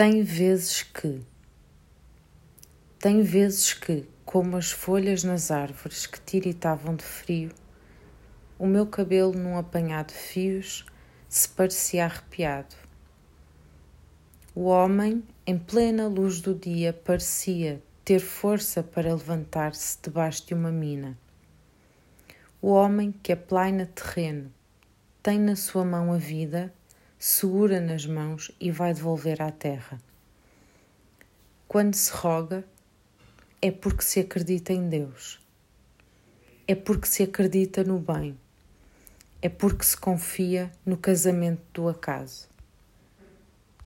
Tem vezes que. Tem vezes que, como as folhas nas árvores que tiritavam de frio, o meu cabelo num apanhado de fios se parecia arrepiado. O homem, em plena luz do dia, parecia ter força para levantar-se debaixo de uma mina. O homem que aplaina terreno tem na sua mão a vida segura nas mãos e vai devolver à terra. Quando se roga, é porque se acredita em Deus, é porque se acredita no bem, é porque se confia no casamento do acaso.